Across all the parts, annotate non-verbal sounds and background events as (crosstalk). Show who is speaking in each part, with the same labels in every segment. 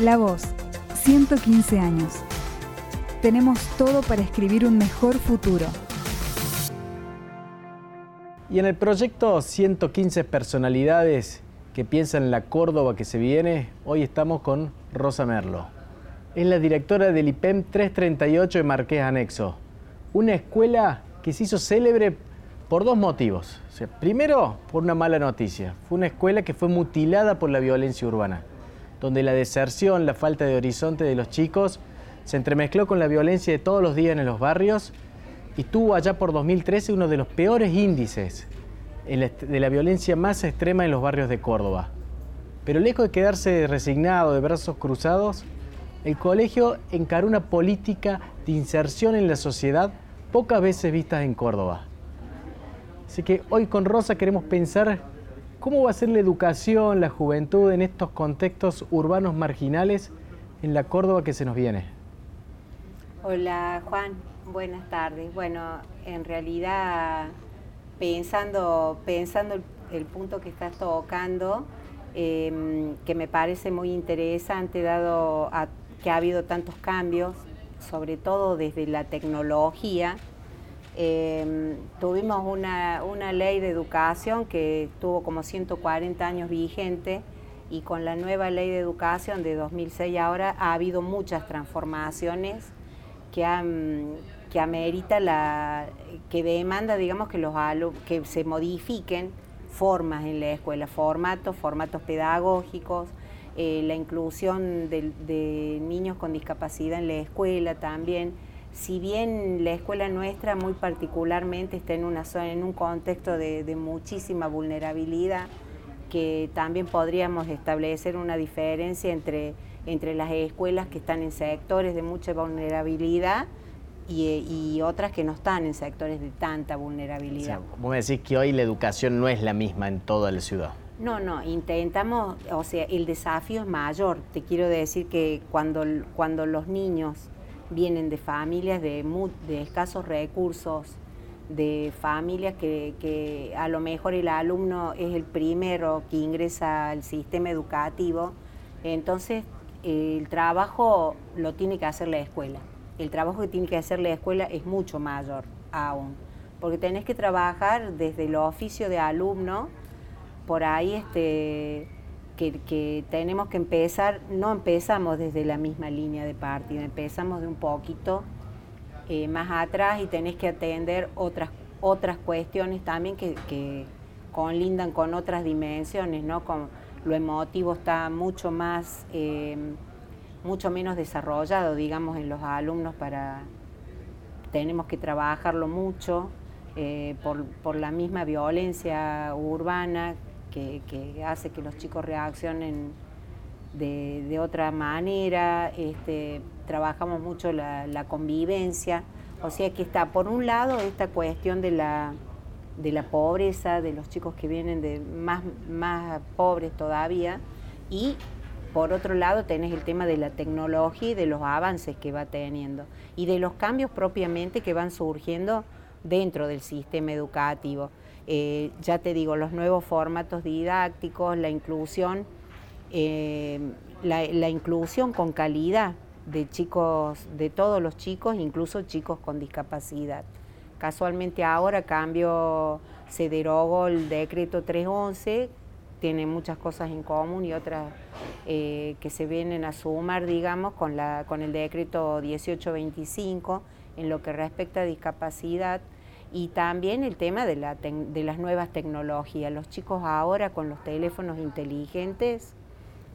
Speaker 1: La Voz, 115 años. Tenemos todo para escribir un mejor futuro.
Speaker 2: Y en el proyecto 115 personalidades que piensan en la Córdoba que se viene, hoy estamos con Rosa Merlo. Es la directora del IPEM 338 de Marqués Anexo, una escuela que se hizo célebre por dos motivos. primero, por una mala noticia. Fue una escuela que fue mutilada por la violencia urbana donde la deserción, la falta de horizonte de los chicos se entremezcló con la violencia de todos los días en los barrios y tuvo allá por 2013 uno de los peores índices de la violencia más extrema en los barrios de Córdoba. Pero lejos de quedarse resignado de brazos cruzados, el colegio encaró una política de inserción en la sociedad pocas veces vistas en Córdoba. Así que hoy con Rosa queremos pensar ¿Cómo va a ser la educación, la juventud en estos contextos urbanos marginales en la Córdoba que se nos viene?
Speaker 3: Hola Juan, buenas tardes. Bueno, en realidad pensando, pensando el, punto que estás tocando, em, que me parece muy interesante dado que ha habido tantos cambios, sobre todo desde la tecnología, Em, tuvimos una, ley de educación que tuvo como 140 años vigente y con la nueva ley de educación de 2006 ahora ha habido muchas transformaciones que, han, que amerita la, que demanda, digamos, que, los que se modifiquen formas en la escuela, formatos, formatos pedagógicos, eh, la inclusión de niños con discapacidad en la escuela también si bien la escuela nuestra muy particularmente está en una zona, en un contexto de, muchísima vulnerabilidad, que también podríamos establecer una diferencia entre, entre las escuelas que están en sectores de mucha vulnerabilidad y, otras que no están en sectores de tanta vulnerabilidad.
Speaker 2: O vos me decís que hoy la educación no es la misma en toda la ciudad.
Speaker 3: No, no, intentamos, o sea, el desafío es mayor. Te quiero decir que cuando, cuando los niños vienen de familias de, de escasos recursos, de familias que, a lo mejor el alumno es el primero que ingresa al sistema educativo, entonces el trabajo lo tiene que hacer la escuela. El trabajo que tiene que hacer la escuela es mucho mayor aún, porque tenés que trabajar desde el oficio de alumno, por ahí este, que, tenemos que empezar, no empezamos desde la misma línea de partida, empezamos de un poquito eh, más atrás y tenés que atender otras, otras cuestiones también que, conlindan con otras dimensiones, ¿no? Con, lo emotivo está mucho más, eh, mucho menos desarrollado, digamos, en los alumnos para, tenemos que trabajarlo mucho eh, por, por la misma violencia urbana que, hace que los chicos reaccionen de, otra manera, este, trabajamos mucho la, convivencia, o sea que está por un lado esta cuestión de la, de la pobreza, de los chicos que vienen de más, más pobres todavía, y por otro lado tenés el tema de la tecnología y de los avances que va teniendo, y de los cambios propiamente que van surgiendo dentro del sistema educativo. Eh, ya te digo, los nuevos formatos didácticos, la inclusión, eh, la, inclusión con calidad de chicos, de todos los chicos, incluso chicos con discapacidad. Casualmente ahora cambio, se derogó el decreto 311, tiene muchas cosas en común y otras eh, que se vienen a sumar, digamos, con, la, con el decreto 1825 en lo que respecta a discapacidad y también el tema de, la de las nuevas tecnologías. Los chicos ahora con los teléfonos inteligentes,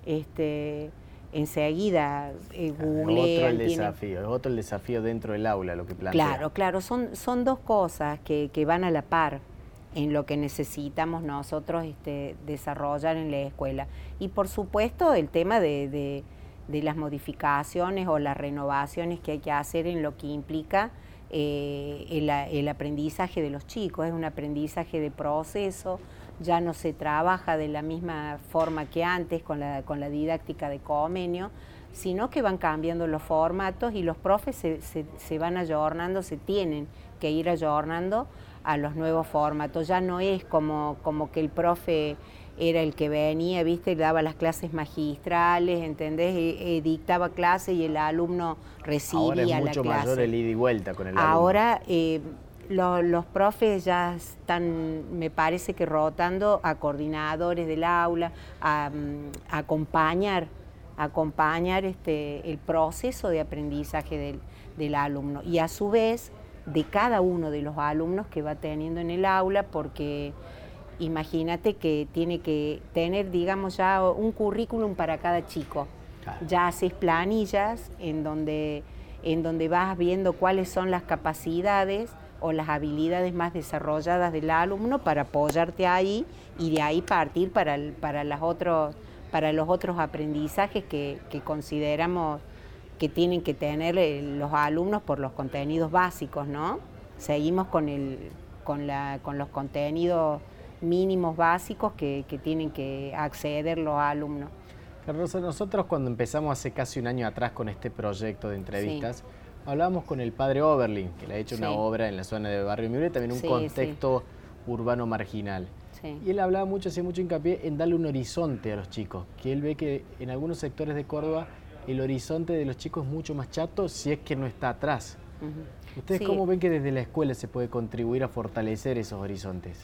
Speaker 3: este, enseguida eh,
Speaker 2: Otro el desafío, otro el desafío dentro del aula, lo que plantea.
Speaker 3: Claro, claro, son, son dos cosas que, van a la par en lo que necesitamos nosotros este, desarrollar en la escuela. Y por supuesto el tema de, de las modificaciones o las renovaciones que hay que hacer en lo que implica eh, el, aprendizaje de los chicos, es un aprendizaje de proceso, ya no se trabaja de la misma forma que antes con la, con la didáctica de convenio, sino que van cambiando los formatos y los profes se, se, van ayornando, se tienen que ir ayornando a los nuevos formatos. Ya no es como, como que el profe era el que venía, viste, y daba las clases magistrales, ¿entendés? E, e dictaba clase y el alumno recibía
Speaker 2: Ahora es mucho
Speaker 3: la clase.
Speaker 2: mayor el ida y vuelta con el alumno.
Speaker 3: Ahora eh, los profes ya están, me parece que rotando a coordinadores del aula, a, mm, acompañar, acompañar este, el proceso de aprendizaje del, del alumno y a su vez de cada uno de los alumnos que va teniendo en el aula porque imagínate que tiene que tener, digamos, ya un currículum para cada chico. Ya haces planillas en donde, en donde vas viendo cuáles son las capacidades o las habilidades más desarrolladas del alumno para apoyarte ahí y de ahí partir para, para, las otros, para los otros aprendizajes que, que consideramos que tienen que tener eh, los alumnos por los contenidos básicos, ¿no? Seguimos con, el, con, la, con los contenidos mínimos básicos que, tienen que acceder los alumnos.
Speaker 2: Carlos, nosotros cuando empezamos hace casi un año atrás con este proyecto de entrevistas, hablábamos con el padre Oberlin, que le ha hecho una obra en la zona de Barrio Mibre, también un contexto urbano marginal. Y él hablaba mucho, hacía mucho hincapié en darle un horizonte a los chicos, que él ve que en algunos sectores de Córdoba el horizonte de los chicos es mucho más chato si es que no está atrás. ¿Ustedes cómo ven que desde la escuela se puede contribuir a fortalecer esos horizontes?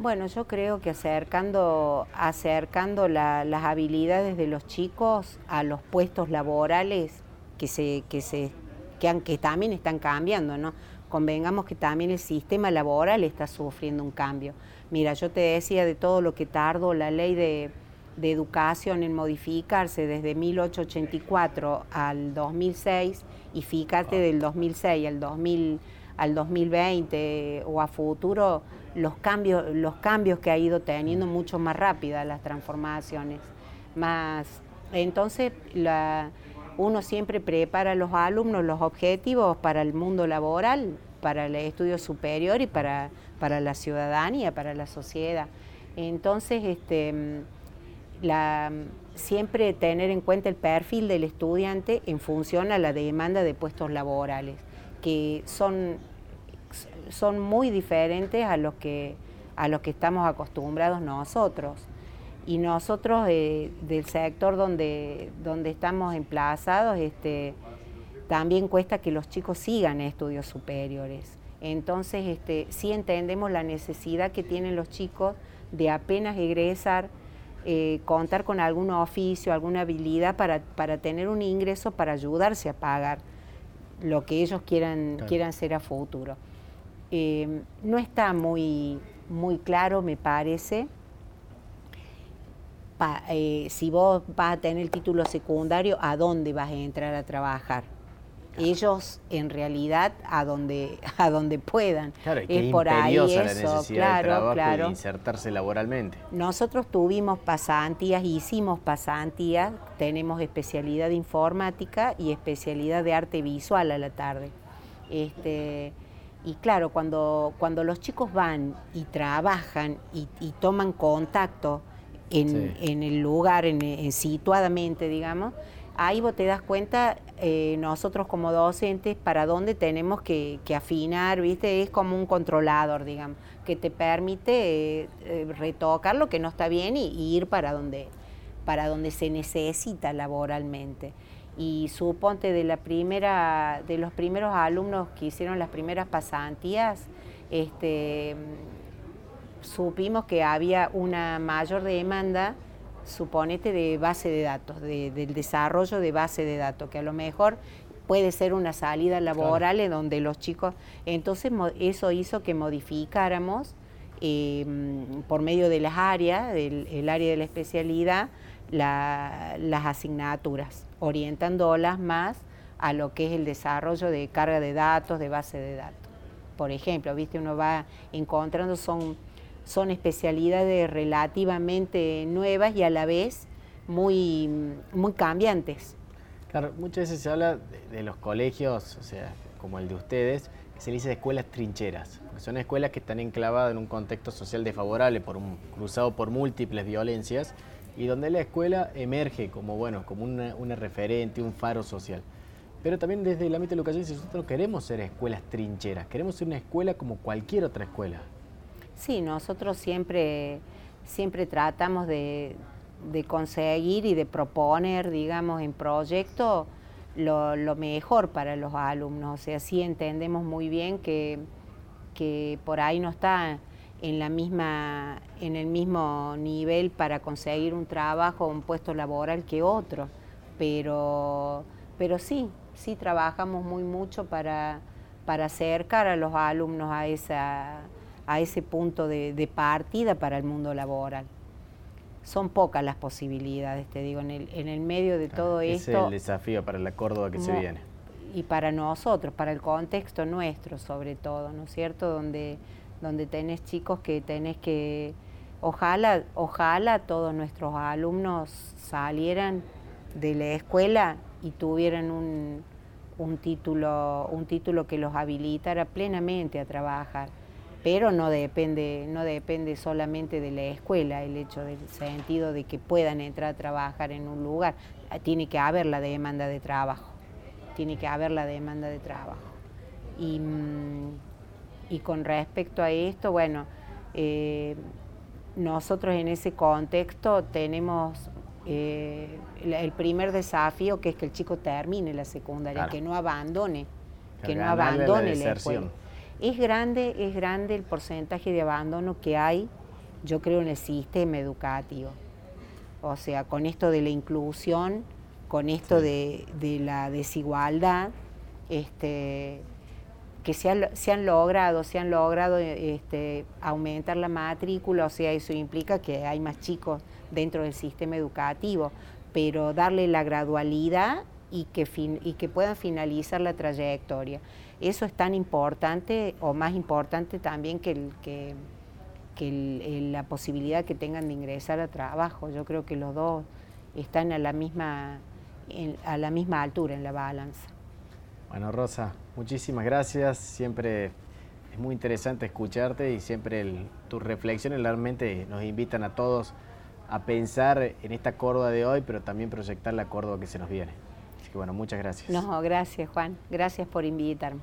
Speaker 3: Bueno, yo creo que acercando, acercando las habilidades de los chicos a los puestos laborales que se, que se, que, que también están cambiando, ¿no? Convengamos que también el sistema laboral está sufriendo un cambio. Mira, yo te decía de todo lo que tardó la ley de, de educación en modificarse desde 1884 al 2006 y fíjate del 2006 al 2000 al 2020 o a futuro los cambios, los cambios que ha ido teniendo mucho más rápida las transformaciones. Más, entonces uno siempre prepara a los alumnos los objetivos para el mundo laboral, para el estudio superior y para, para la ciudadanía, para la sociedad. Entonces, este, siempre tener en cuenta el perfil del estudiante en función a la demanda de puestos laborales, que son son muy diferentes a los que, a los que estamos acostumbrados nosotros. Y nosotros eh, del sector donde, donde estamos emplazados, este, también cuesta que los chicos sigan estudios superiores. Entonces, este, sí entendemos la necesidad que tienen los chicos de apenas egresar, eh, contar con algún oficio, alguna habilidad para, para, tener un ingreso para ayudarse a pagar lo que ellos quieran, quieran ser a futuro. Em, no está muy, muy claro, me parece, eh, si vos vas a tener el título secundario, a dónde vas a entrar a trabajar. Ellos, en realidad, a donde, (laughs) a donde puedan.
Speaker 2: Claro, es por ahí eso, la necesidad claro, de claro. insertarse laboralmente.
Speaker 3: Nosotros tuvimos pasantías, hicimos pasantías, tenemos especialidad de informática y especialidad de arte visual a la tarde. Este, y claro, cuando, cuando los chicos van y trabajan y, toman contacto en, el lugar, en, situadamente, digamos, ahí vos te das cuenta, eh, nosotros como docentes, para dónde tenemos que, afinar, ¿viste? Es como un controlador, digamos, que te permite eh, retocar lo que no está bien y, y, ir para donde, para donde se necesita laboralmente y suponte de la primera de los primeros alumnos que hicieron las primeras pasantías este supimos que había una mayor demanda suponete de base de datos del desarrollo de base de datos que a lo mejor puede ser una salida laboral en donde los chicos entonces eso hizo que modificáramos em, por medio de las áreas del área de la especialidad las asignaturas orientándolas más a lo que es el desarrollo de carga de datos, de base de datos. Por ejemplo, viste, uno va encontrando, son, son especialidades relativamente nuevas y a la vez muy, muy cambiantes.
Speaker 2: Claro, muchas veces se habla de, los colegios, o sea, como el de ustedes, que se dice escuelas trincheras, porque son escuelas que están enclavadas en un contexto social desfavorable, por cruzado por múltiples violencias, y donde la escuela emerge como, bueno, como una, referente, un faro social. Pero también desde el ámbito de la educación, nosotros queremos ser escuelas trincheras, queremos ser una escuela como cualquier otra escuela.
Speaker 3: Sí, nosotros siempre, siempre tratamos de, conseguir y de proponer, digamos, en proyecto lo, mejor para los alumnos. O sea, sí entendemos muy bien que, que por ahí no está en, la misma, en el mismo nivel para conseguir un trabajo, un puesto laboral que otro, pero, pero sí, sí trabajamos muy mucho para, para acercar a los alumnos a, esa, a ese punto de, partida para el mundo laboral. Son pocas las posibilidades, te digo, en el, en el medio de todo esto.
Speaker 2: Es el desafío para la Córdoba que se viene.
Speaker 3: Y para nosotros, para el contexto nuestro sobre todo, ¿no es cierto? Donde donde tenés chicos que tenés que, ojalá, ojalá todos nuestros alumnos salieran de la escuela y tuvieran un, un, título, un título que los habilitara plenamente a trabajar. Pero no depende, no depende solamente de la escuela el hecho del sentido de que puedan entrar a trabajar en un lugar. Tiene que haber la demanda de trabajo. Tiene que haber la demanda de trabajo. Y, mm, y con respecto a esto, bueno, eh, nosotros en ese contexto tenemos eh, el primer desafío que es que el chico termine la secundaria, que no abandone, que, no abandone la, escuela. Es grande, es grande el porcentaje de abandono que hay, yo creo, en el sistema educativo. O sea, con esto de la inclusión, con esto de, de la desigualdad, este, que se, han logrado, se han logrado este, aumentar la matrícula, o sea, eso implica que hay más chicos dentro del sistema educativo, pero darle la gradualidad y que, y que puedan finalizar la trayectoria. Eso es tan importante o más importante también que, el, la posibilidad que tengan de ingresar a trabajo. Yo creo que los dos están a la misma, a la misma altura en la balanza.
Speaker 2: Bueno, Rosa, muchísimas gracias. Siempre es muy interesante escucharte y siempre tus reflexiones realmente nos invitan a todos a pensar en esta Córdoba de hoy, pero también proyectar la Córdoba que se nos viene. Así que bueno, muchas gracias.
Speaker 3: No, gracias Juan. Gracias por invitarme.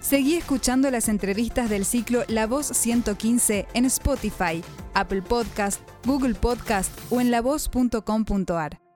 Speaker 1: Seguí escuchando las entrevistas del ciclo La Voz 115 en Spotify, Apple Podcast, Google Podcast o en lavoz.com.ar.